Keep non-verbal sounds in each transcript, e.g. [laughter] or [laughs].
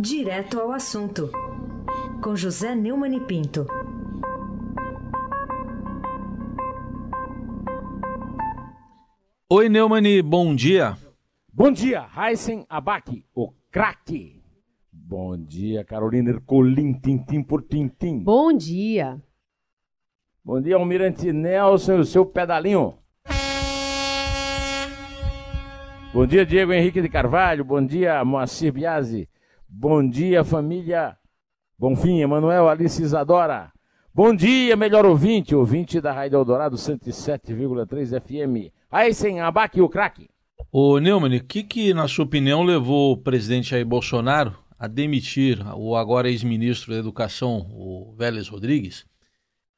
Direto ao assunto, com José Neumann e Pinto. Oi, Neumani, bom dia. Bom dia, Heisen Abac, o craque. Bom dia, Carolina Ercolim, tintim por tintim. Bom dia. Bom dia, Almirante Nelson e o seu pedalinho. Bom dia, Diego Henrique de Carvalho. Bom dia, Moacir Biasi. Bom dia, família Bonfim, Emanuel Alice Isadora. Bom dia, melhor ouvinte, ouvinte da Rádio Eldorado 107,3 FM. Aí sem abaque o craque. Ô Neumann, o que, que, na sua opinião, levou o presidente Jair Bolsonaro a demitir o agora ex-ministro da Educação, o Vélez Rodrigues,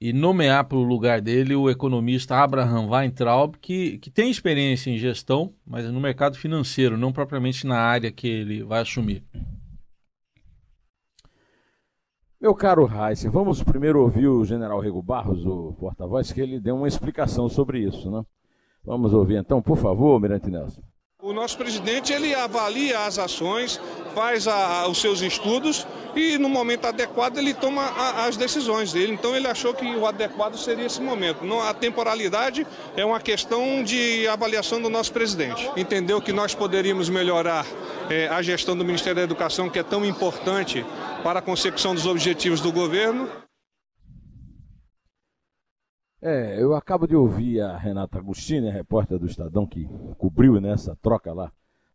e nomear para o lugar dele o economista Abraham Weintraub, que, que tem experiência em gestão, mas no mercado financeiro, não propriamente na área que ele vai assumir? Meu caro Reis, vamos primeiro ouvir o general Rego Barros, o porta-voz, que ele deu uma explicação sobre isso, né? Vamos ouvir então, por favor, Mirante Nelson. O nosso presidente ele avalia as ações, faz a, os seus estudos e no momento adequado ele toma a, as decisões dele. Então ele achou que o adequado seria esse momento. Não, a temporalidade é uma questão de avaliação do nosso presidente. Entendeu que nós poderíamos melhorar é, a gestão do Ministério da Educação, que é tão importante para a consecução dos objetivos do governo. É, eu acabo de ouvir a Renata Agostini, a repórter do Estadão, que cobriu nessa troca lá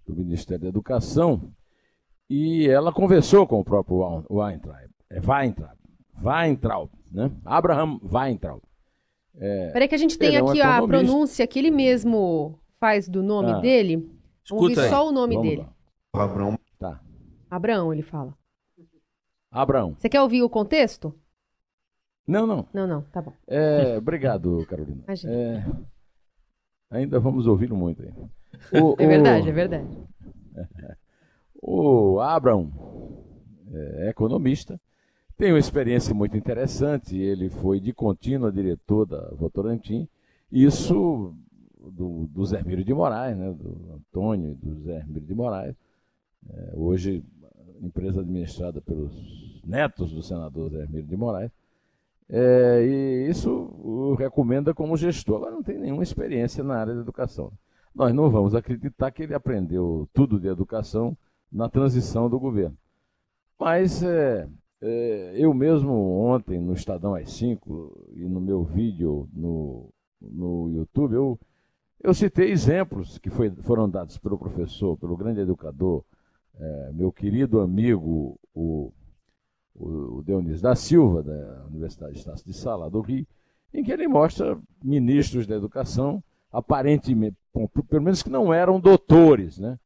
do Ministério da Educação, e ela conversou com o próprio Weintraub, é Weintraub, Weintraub, né? Abraham Weintraub. É, Peraí que a gente tem é aqui é a pronúncia que ele mesmo faz do nome ah, dele. Vamos ouvir só o nome Vamos dele. Lá. Abraão. Tá. Abraão, ele fala. Abraão. Você quer ouvir o contexto? Não, não. Não, não, tá bom. É, obrigado, Carolina. É, ainda vamos ouvir muito aí. O, é verdade, o, é verdade. [laughs] O Abraham é economista, tem uma experiência muito interessante. Ele foi de contínua diretor da Votorantim. Isso do, do Zé de Moraes, né, do Antônio e do Zé de Moraes. É, hoje, empresa administrada pelos netos do senador Zé de Moraes. É, e isso o recomenda como gestor. Agora não tem nenhuma experiência na área da educação. Nós não vamos acreditar que ele aprendeu tudo de educação na transição do governo. Mas é, é, eu mesmo ontem no Estadão às 5 e no meu vídeo no, no YouTube, eu, eu citei exemplos que foi, foram dados pelo professor, pelo grande educador, é, meu querido amigo, o o, Dionísio da Silva, da Universidade de Estácio de Sala, do Rio, em que ele mostra ministros da educação, aparentemente, pelo menos que não eram doutores, né?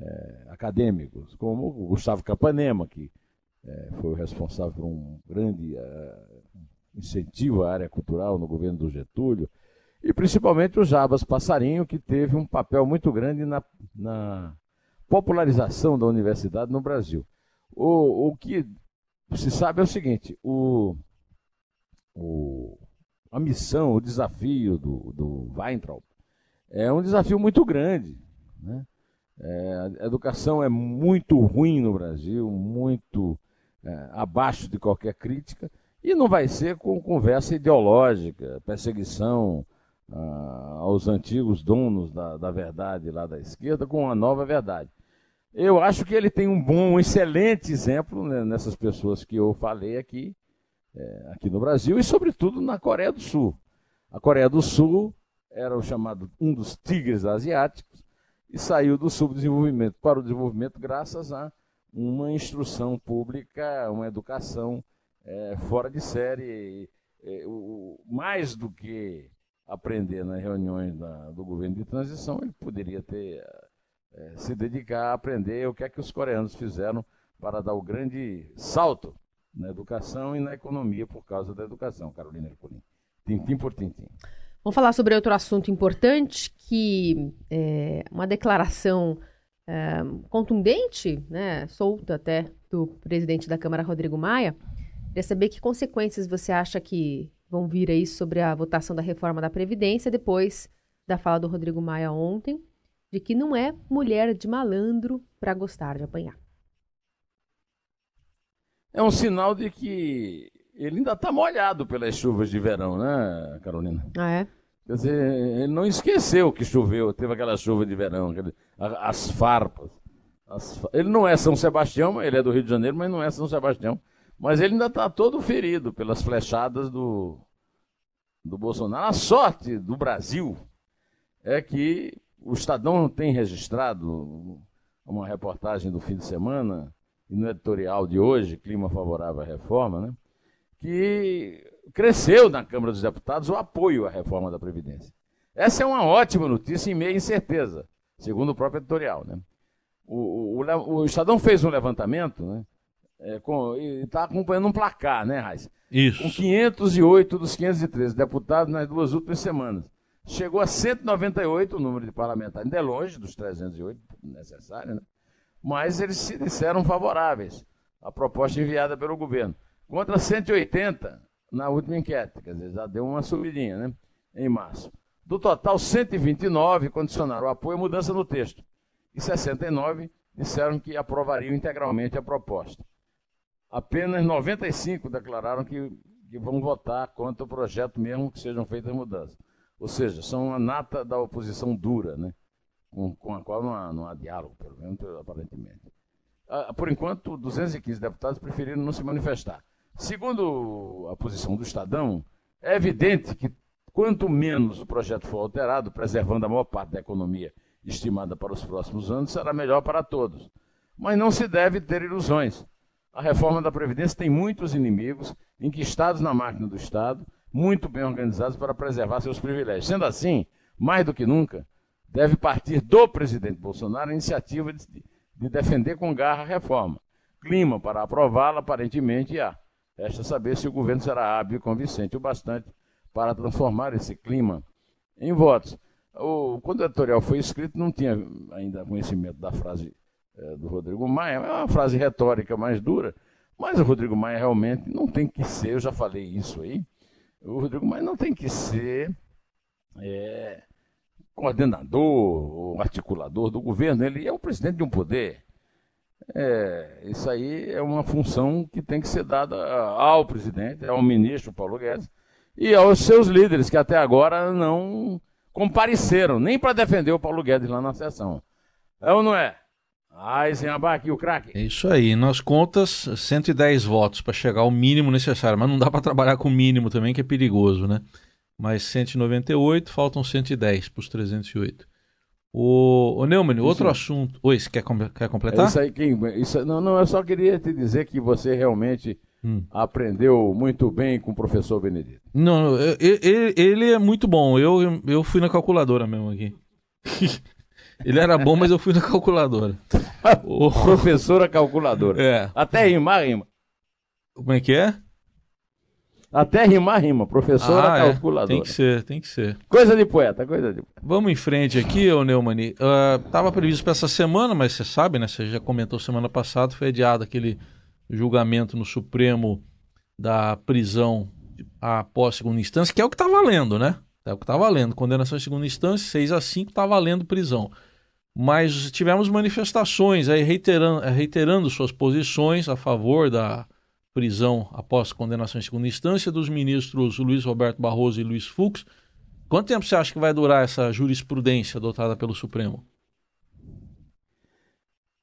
É, acadêmicos, como o Gustavo Capanema, que é, foi o responsável por um grande é, incentivo à área cultural no governo do Getúlio, e principalmente o Jabas Passarinho, que teve um papel muito grande na, na popularização da universidade no Brasil. O, o que se sabe é o seguinte: o, o, a missão, o desafio do, do Weintraub é um desafio muito grande. Né? É, a educação é muito ruim no Brasil, muito é, abaixo de qualquer crítica, e não vai ser com conversa ideológica, perseguição ah, aos antigos donos da, da verdade lá da esquerda com a nova verdade. Eu acho que ele tem um bom, um excelente exemplo né, nessas pessoas que eu falei aqui, é, aqui no Brasil e, sobretudo, na Coreia do Sul. A Coreia do Sul era o chamado um dos tigres asiáticos e saiu do subdesenvolvimento para o desenvolvimento graças a uma instrução pública, uma educação é, fora de série. É, o, mais do que aprender nas reuniões da, do governo de transição, ele poderia ter é, se dedicar a aprender o que é que os coreanos fizeram para dar o grande salto na educação e na economia por causa da educação, Carolina Ercolim. Tintim por tintim. Vamos falar sobre outro assunto importante, que é uma declaração é, contundente, né, solta até, do presidente da Câmara, Rodrigo Maia. Queria saber que consequências você acha que vão vir aí sobre a votação da reforma da Previdência depois da fala do Rodrigo Maia ontem de que não é mulher de malandro para gostar de apanhar. é um sinal de que ele ainda está molhado pelas chuvas de verão, né, Carolina? Ah, é? Quer dizer, ele não esqueceu que choveu, teve aquela chuva de verão, as farpas. As, ele não é São Sebastião, ele é do Rio de Janeiro, mas não é São Sebastião. Mas ele ainda está todo ferido pelas flechadas do, do Bolsonaro. A sorte do Brasil é que o Estadão tem registrado uma reportagem do fim de semana, e no editorial de hoje, Clima Favorável à Reforma, né, que cresceu na Câmara dos Deputados o apoio à reforma da Previdência. Essa é uma ótima notícia em meia incerteza, segundo o próprio editorial. Né? O, o, o Estadão fez um levantamento né, é, com, e está acompanhando um placar, né, Raiz? Isso. Com 508 dos 513 deputados nas duas últimas semanas. Chegou a 198 o número de parlamentares, ainda é longe dos 308 necessários, né? mas eles se disseram favoráveis à proposta enviada pelo governo. Contra 180 na última enquete, quer dizer, já deu uma subidinha, né? Em março. Do total, 129 condicionaram o apoio à mudança no texto. E 69 disseram que aprovariam integralmente a proposta. Apenas 95 declararam que, que vão votar contra o projeto mesmo que sejam feitas mudanças. Ou seja, são a nata da oposição dura, né? com, com a qual não há, não há diálogo, pelo menos aparentemente. Ah, por enquanto, 215 deputados preferiram não se manifestar. Segundo a posição do Estadão, é evidente que quanto menos o projeto for alterado, preservando a maior parte da economia estimada para os próximos anos, será melhor para todos. Mas não se deve ter ilusões. A reforma da Previdência tem muitos inimigos, enquistados na máquina do Estado, muito bem organizados para preservar seus privilégios. Sendo assim, mais do que nunca, deve partir do presidente Bolsonaro a iniciativa de, de defender com garra a reforma. Clima para aprová-la, aparentemente, há. Resta saber se o governo será hábil e convincente o bastante para transformar esse clima em votos. O, quando o editorial foi escrito, não tinha ainda conhecimento da frase é, do Rodrigo Maia. É uma frase retórica mais dura, mas o Rodrigo Maia realmente não tem que ser, eu já falei isso aí, o Rodrigo Maia não tem que ser é, coordenador ou articulador do governo, ele é o presidente de um poder. É, isso aí é uma função que tem que ser dada ao presidente, ao ministro Paulo Guedes e aos seus líderes, que até agora não compareceram nem para defender o Paulo Guedes lá na sessão. É ou não é? Eisenbach, o craque. É isso aí. Nas contas, 110 votos para chegar ao mínimo necessário. Mas não dá para trabalhar com o mínimo também, que é perigoso, né? Mas 198, faltam 110 para os 308. O, o Neumann, outro assunto. Oi, você quer, quer completar? É isso aí, quem, isso, não, não, eu só queria te dizer que você realmente hum. aprendeu muito bem com o professor Benedito. Não, ele, ele é muito bom. Eu, eu fui na calculadora mesmo aqui. [laughs] ele era bom, mas eu fui na calculadora. [laughs] o... Professora calculadora. É. Até rimar, rima. Como é que é? Até rimar, rima. Professora ah, calculadora. É. Tem que ser, tem que ser. Coisa de poeta, coisa de poeta. Vamos em frente aqui, ô Neumani. Uh, previsto para essa semana, mas você sabe, né? Você já comentou semana passada, foi adiado aquele julgamento no Supremo da prisão após segunda instância, que é o que está valendo, né? É o que está valendo. Condenação em segunda instância, 6 a 5 está valendo prisão. Mas tivemos manifestações aí reiterando, reiterando suas posições a favor da prisão após condenação em segunda instância dos ministros Luiz Roberto Barroso e Luiz Fux. Quanto tempo você acha que vai durar essa jurisprudência adotada pelo Supremo?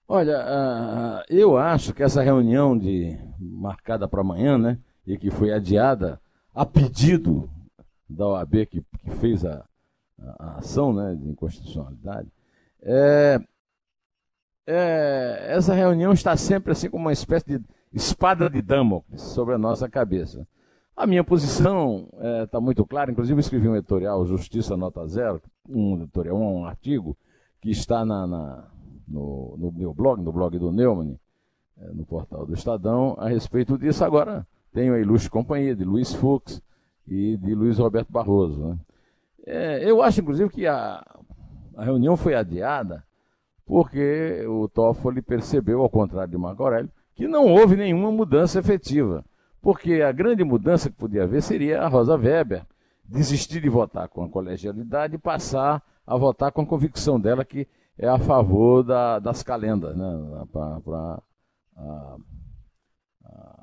Olha, uh, eu acho que essa reunião de marcada para amanhã, né, e que foi adiada a pedido da OAB que, que fez a, a, ação né, de inconstitucionalidade, é, é, essa reunião está sempre assim como uma espécie de espada de Damocles sobre a nossa cabeça. A minha posição está é, tá muito clara, inclusive escrevi um editorial, Justiça Nota Zero, um editorial, um artigo, que está na, na no, no, meu blog, no blog do Neumann, é, no portal do Estadão, a respeito disso. Agora tenho a ilustre companhia de Luiz Fux e de Luiz Roberto Barroso. Né? É, eu acho, inclusive, que a, a reunião foi adiada porque o Toffoli percebeu, ao contrário de Marco Aurélio, que não houve nenhuma mudança efetiva. Porque a grande mudança que podia haver seria a Rosa Weber desistir de votar com a colegialidade e passar a votar com a convicção dela que é a favor da, das calendas, né? para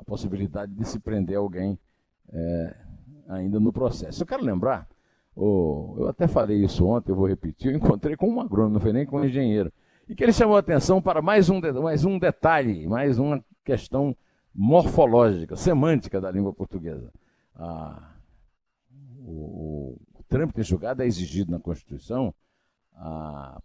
a possibilidade de se prender alguém é, ainda no processo. Eu quero lembrar, oh, eu até falei isso ontem, eu vou repetir, eu encontrei com um agrônomo, não foi nem com um engenheiro, e que ele chamou a atenção para mais um, mais um detalhe, mais uma questão morfológica, semântica da língua portuguesa. Ah, o, o trâmite julgado é exigido na Constituição ah,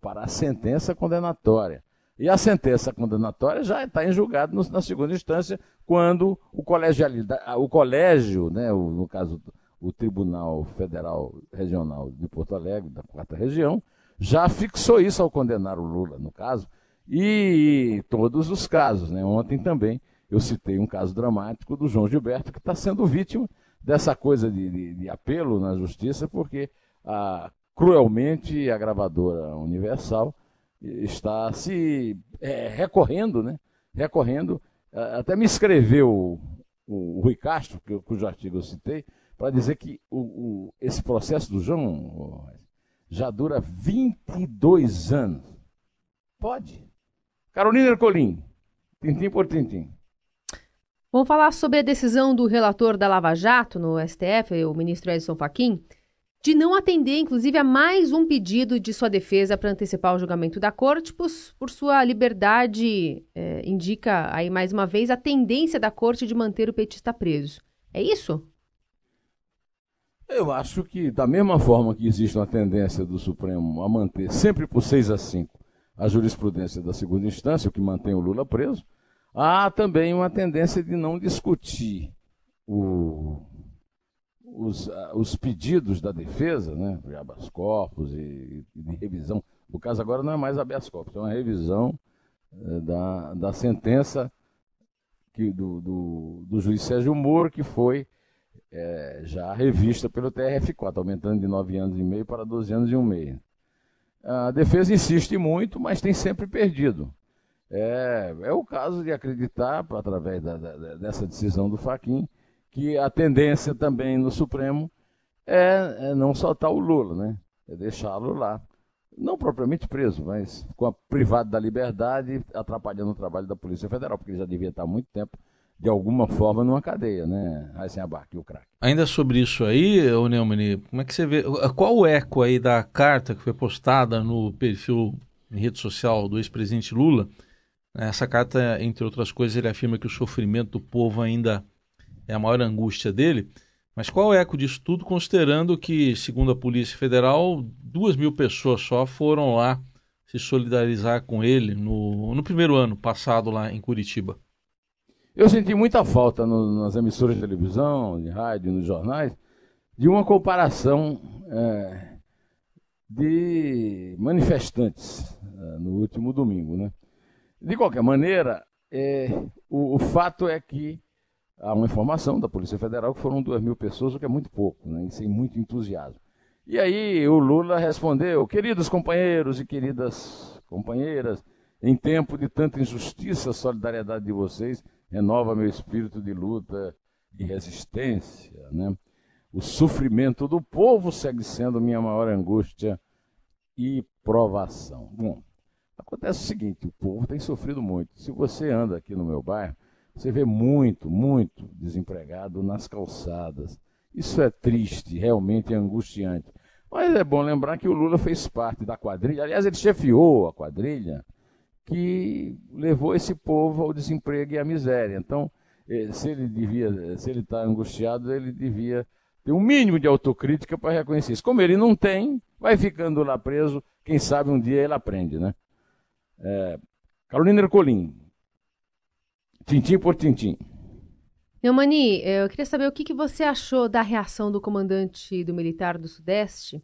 para a sentença condenatória. E a sentença condenatória já está em julgado na segunda instância, quando o, o colégio, né, o, no caso o Tribunal Federal Regional de Porto Alegre, da quarta região, já fixou isso ao condenar o Lula, no caso, e, todos os casos. Né? Ontem também eu citei um caso dramático do João Gilberto, que está sendo vítima dessa coisa de, de, de, apelo na justiça, porque a, cruelmente a gravadora Universal está se é, recorrendo, né? Recorrendo, até me escreveu o, o Rui Castro, que, cujo artigo eu citei, para dizer que o, o, esse processo do João já dura 22 anos. Pode. Carolina Ercolim, tintim por tintim. Vamos falar sobre a decisão do relator da Lava Jato no STF, o ministro Edson Fachin, de não atender, inclusive, a mais um pedido de sua defesa para antecipar o julgamento da corte, por, por sua liberdade, é, indica aí mais uma vez a tendência da corte de manter o petista preso. É isso? Eu acho que, da mesma forma que existe uma tendência do Supremo a manter sempre por 6 a 5 a jurisprudência da segunda instância, o que mantém o Lula preso, há também uma tendência de não discutir o, os, os pedidos da defesa, né, de habeas corpus e, e, de revisão. O caso agora não é mais habeas corpus, é uma revisão é, da, da sentença que, do, do, do juiz Sérgio Moro, que foi é, já revista pelo TRF4, aumentando de 9 anos e meio para 12 anos e um meio. A defesa insiste muito, mas tem sempre perdido. É, é o caso de acreditar, através da, da, dessa decisão do Faquin, que a tendência também no Supremo é, é não soltar o Lula, né? É deixá-lo lá. Não propriamente preso, mas com a privado da liberdade, atrapalhando o trabalho da Polícia Federal, porque ele já devia estar há muito tempo, de alguma forma, numa cadeia, né? Aí abarque o craque. Ainda sobre isso aí, ô Neumann, como é que você vê? Qual o eco aí da carta que foi postada no perfil em rede social do ex-presidente Lula? Essa carta, entre outras coisas, ele afirma que o sofrimento do povo ainda é a maior angústia dele. Mas qual o eco disso tudo, considerando que, segundo a Polícia Federal, duas mil pessoas só foram lá se solidarizar com ele no, no primeiro ano passado lá em Curitiba? Eu senti muita falta no, nas emissoras de televisão, de rádio, nos jornais, de uma comparação é, de manifestantes é, no último domingo. Né? De qualquer maneira, é, o, o fato é que há uma informação da Polícia Federal que foram duas mil pessoas, o que é muito pouco, né, sem muito entusiasmo. E aí o Lula respondeu: queridos companheiros e queridas companheiras, em tempo de tanta injustiça, a solidariedade de vocês renova meu espírito de luta e resistência. Né? O sofrimento do povo segue sendo minha maior angústia e provação. Bom, acontece o seguinte: o povo tem sofrido muito. Se você anda aqui no meu bairro, você vê muito, muito desempregado nas calçadas. Isso é triste, realmente é angustiante. Mas é bom lembrar que o Lula fez parte da quadrilha, aliás, ele chefiou a quadrilha que levou esse povo ao desemprego e à miséria. Então, eh, se ele devia, se ele está angustiado, ele devia ter um mínimo de autocrítica para reconhecer isso. Como ele não tem, vai ficando lá preso. Quem sabe um dia ele aprende, né? É, Carolina Ercolim, Tintim por tintim. Neumani, eu queria saber o que, que você achou da reação do comandante do Militar do Sudeste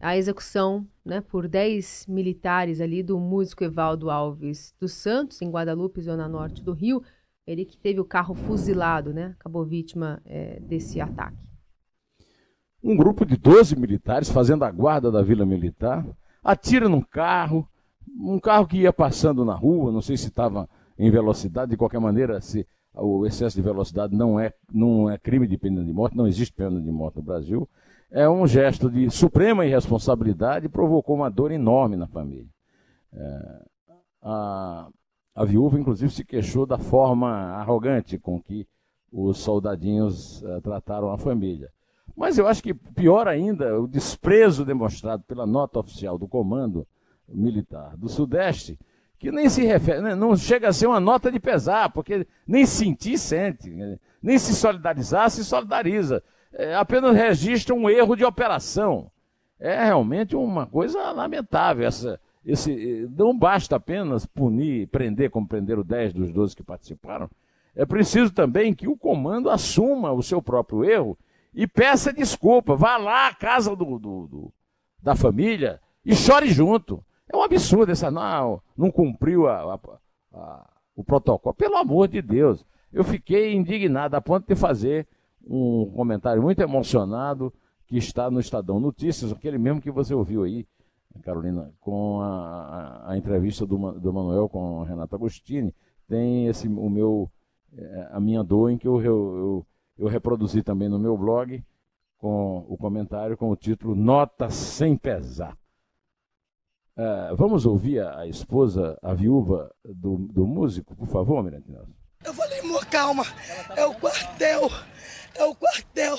à execução né, por 10 militares ali do músico Evaldo Alves dos Santos, em Guadalupe, zona norte do Rio. Ele que teve o carro fuzilado, né? Acabou vítima é, desse ataque. Um grupo de 12 militares fazendo a guarda da Vila Militar atira num carro, um carro que ia passando na rua, não sei se estava em velocidade, de qualquer maneira, se o excesso de velocidade não é, não é crime de pena de morte, não existe pena de morte no Brasil, é um gesto de suprema irresponsabilidade e provocou uma dor enorme na família. É, a, a viúva, inclusive, se queixou da forma arrogante com que os soldadinhos uh, trataram a família. Mas eu acho que pior ainda, o desprezo demonstrado pela nota oficial do Comando Militar do Sudeste, que nem se refere, né, não chega a ser uma nota de pesar, porque nem sentir sente, né, nem se solidarizar se solidariza, é, apenas registra um erro de operação. É realmente uma coisa lamentável essa, esse, não basta apenas punir, prender, como prenderam 10 dos 12 que participaram. É preciso também que o comando assuma o seu próprio erro e peça desculpa. Vá lá à casa do, do, do da família e chore junto. É um absurdo essa. Não, não cumpriu a, a, a, o protocolo. Pelo amor de Deus. Eu fiquei indignado a ponto de fazer um comentário muito emocionado que está no Estadão Notícias, aquele mesmo que você ouviu aí, Carolina, com a, a, a entrevista do, do Manuel com a Renata Agostini. Tem esse, o meu, é, a minha dor em que eu, eu, eu eu reproduzi também no meu blog com o comentário com o título Nota Sem Pesar. Uh, vamos ouvir a, a, esposa, a viúva do, do músico, por favor, Mirante. Eu falei, amor, calma, é o quartel, é o quartel.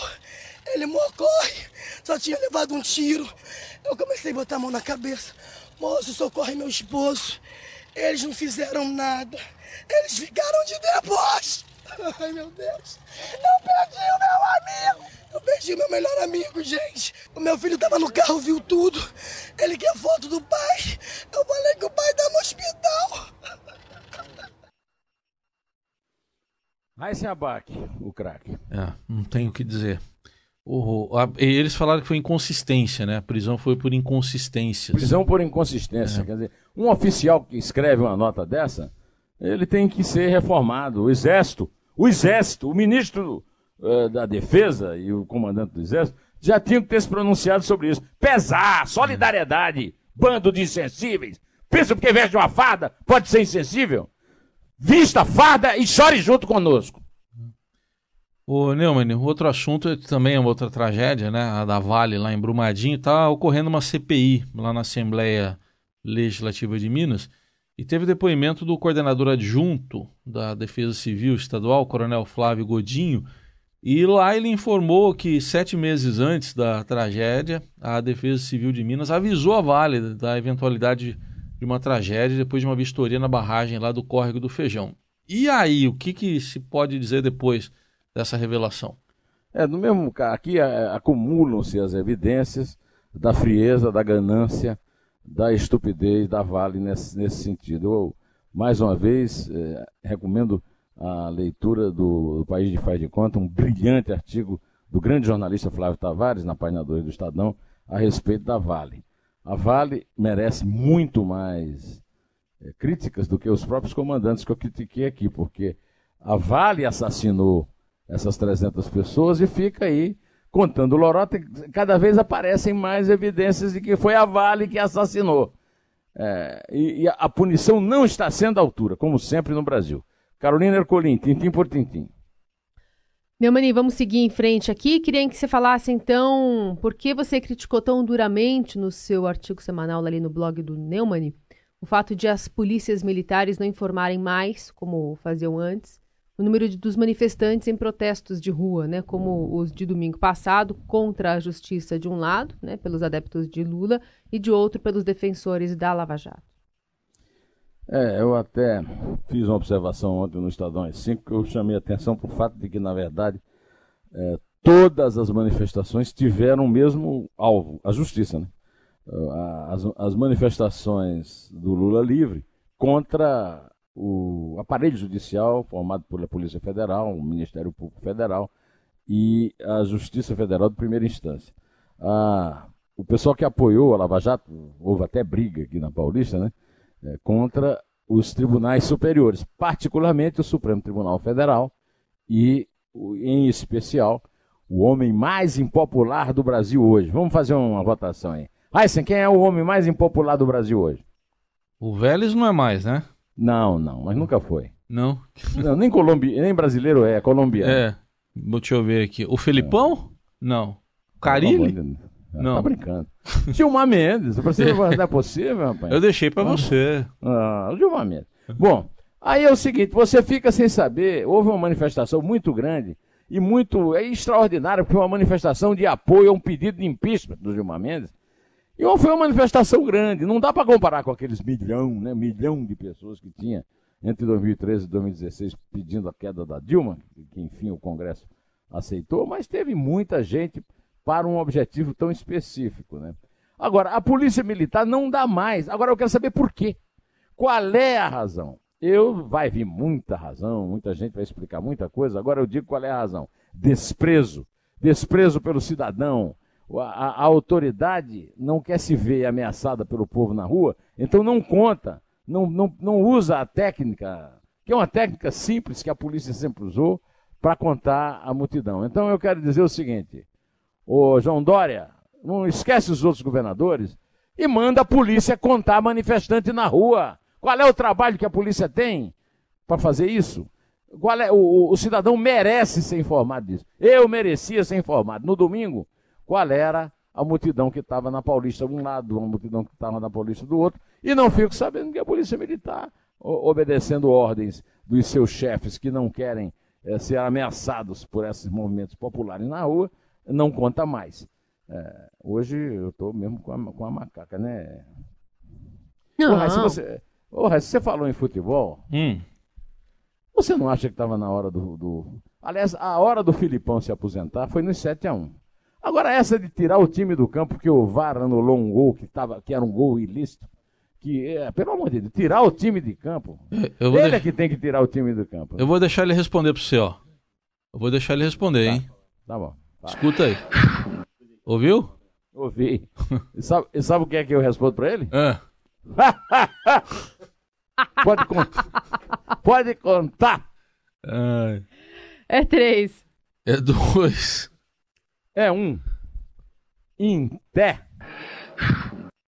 Ele corre, só tinha levado um tiro. Eu comecei a botar a mão na cabeça. Moço, socorre meu esposo. Eles não fizeram nada. Eles ficaram de deboche. [laughs] Ai, meu Deus. Eu perdi o meu amigo. Eu perdi o meu melhor amigo, gente. O meu filho tava no carro, viu tudo. Ele quer foto do pai. Eu falei que o pai tá no hospital. Abaque, o craque. É, não tenho o que dizer. O, a, eles falaram que foi inconsistência, né? A prisão foi por inconsistência. Prisão por inconsistência. É. Quer dizer, um oficial que escreve uma nota dessa, ele tem que ser reformado. O exército o Exército, o ministro uh, da Defesa e o comandante do Exército já tinham que ter se pronunciado sobre isso. Pesar, solidariedade, bando de insensíveis. Pensa porque veste uma farda, pode ser insensível? Vista farda e chore junto conosco. O Neumann, outro assunto também é uma outra tragédia, né? A da Vale lá em Brumadinho. Está ocorrendo uma CPI lá na Assembleia Legislativa de Minas e teve depoimento do coordenador adjunto da Defesa Civil Estadual, Coronel Flávio Godinho, e lá ele informou que sete meses antes da tragédia, a Defesa Civil de Minas avisou a Vale da eventualidade de uma tragédia depois de uma vistoria na barragem lá do Córrego do Feijão. E aí, o que, que se pode dizer depois dessa revelação? É, no mesmo aqui é, acumulam-se as evidências da frieza, da ganância, da estupidez da Vale nesse, nesse sentido. Eu, mais uma vez, é, recomendo a leitura do, do, País de Faz de Conta, um brilhante artigo do grande jornalista Flávio Tavares, na página 2 do Estadão, a respeito da Vale. A Vale merece muito mais é, críticas do que os próprios comandantes que eu critiquei aqui, porque a Vale assassinou essas 300 pessoas e fica aí contando lorota, cada vez aparecem mais evidências de que foi a Vale que assassinou. É, e, e, a punição não está sendo à altura, como sempre no Brasil. Carolina Ercolim, tintim por tintim. Neumani, vamos seguir em frente aqui. Queria que você falasse então por que você criticou tão duramente no seu artigo semanal ali no blog do Neumani o fato de as polícias militares não informarem mais, como faziam antes, o número de, dos manifestantes em protestos de rua, né, como os de domingo passado, contra a justiça de um lado, né, pelos adeptos de Lula, e de outro pelos defensores da Lava Jato. É, eu até fiz uma observação ontem no Estadão às 5 que eu chamei atenção para o fato de que, na verdade, é, todas as manifestações tiveram o mesmo alvo, a justiça. Né? As, as manifestações do Lula livre contra o aparelho judicial, formado pela Polícia Federal, o Ministério Público Federal e a Justiça Federal de primeira instância. Ah, o pessoal que apoiou a Lava Jato, houve até briga aqui na Paulista, né, contra os tribunais superiores, particularmente o Supremo Tribunal Federal e, em especial, o homem mais impopular do Brasil hoje. Vamos fazer uma votação aí. Aysen, quem é o homem mais impopular do Brasil hoje? O Vélez não é mais, né? Não, não, mas nunca foi. Não? [laughs] não nem, colombi... nem brasileiro é, é colombiano. É. Deixa eu ver aqui. O Felipão? É. Não. O Carilli? Não, não. Tá brincando. [laughs] Gilmar Mendes. Você não [laughs] é possível, rapaz? Eu deixei pra você. Ah, Gilmar Mendes. Bom, Aí é o seguinte, você fica sem saber, houve uma manifestação muito grande e muito é extraordinária, porque foi uma manifestação de apoio a um pedido de impeachment do Gilmar Mendes. E foi uma manifestação grande, não dá para comparar com aqueles milhão, né, milhão de pessoas que tinha entre 2013 e 2016 pedindo a queda da Dilma, que enfim o Congresso aceitou, mas teve muita gente para um objetivo tão específico, né? Agora, a polícia militar não dá mais. Agora eu quero saber por quê. Qual é a razão? Eu vai vir muita razão, muita gente vai explicar muita coisa. Agora eu digo qual é a razão: desprezo, desprezo pelo cidadão. A, a, a autoridade não quer se ver ameaçada pelo povo na rua, então não conta, não, não, não usa a técnica, que é uma técnica simples que a polícia sempre usou, para contar a multidão. Então eu quero dizer o seguinte: o João Dória, não esquece os outros governadores e manda a polícia contar manifestante na rua. Qual é o trabalho que a polícia tem para fazer isso? Qual é, o, o, cidadão merece ser informado disso. Eu merecia ser informado. No domingo, qual era a multidão que estava na Paulista de um lado, a multidão que estava na Paulista do outro, e não fico sabendo que a Polícia Militar, obedecendo ordens dos seus chefes que não querem é, ser ameaçados por esses movimentos populares na rua, não conta mais. É, hoje eu estou mesmo com a, com a macaca, né? Não. Porra, se você, porra, se você falou em futebol, hum. você não acha que estava na hora do, do, Aliás, a hora do Filipão se aposentar foi nos 7 a 1 Agora, essa de tirar o time do campo, porque o VAR anulou um gol que, tava, que era um gol ilícito, que, é, pelo amor de Deus, tirar o time de campo. Eu ele de... é que tem que tirar o time do campo. Eu vou deixar ele responder para você, ó. Eu vou deixar ele responder, tá. hein? Tá bom. Escuta aí. Ouviu? Ouvi. E sabe, e sabe o que é que eu respondo para ele? É. [laughs] Pode contar. Pode contar. Ai. É três. É dois. É um. Em pé.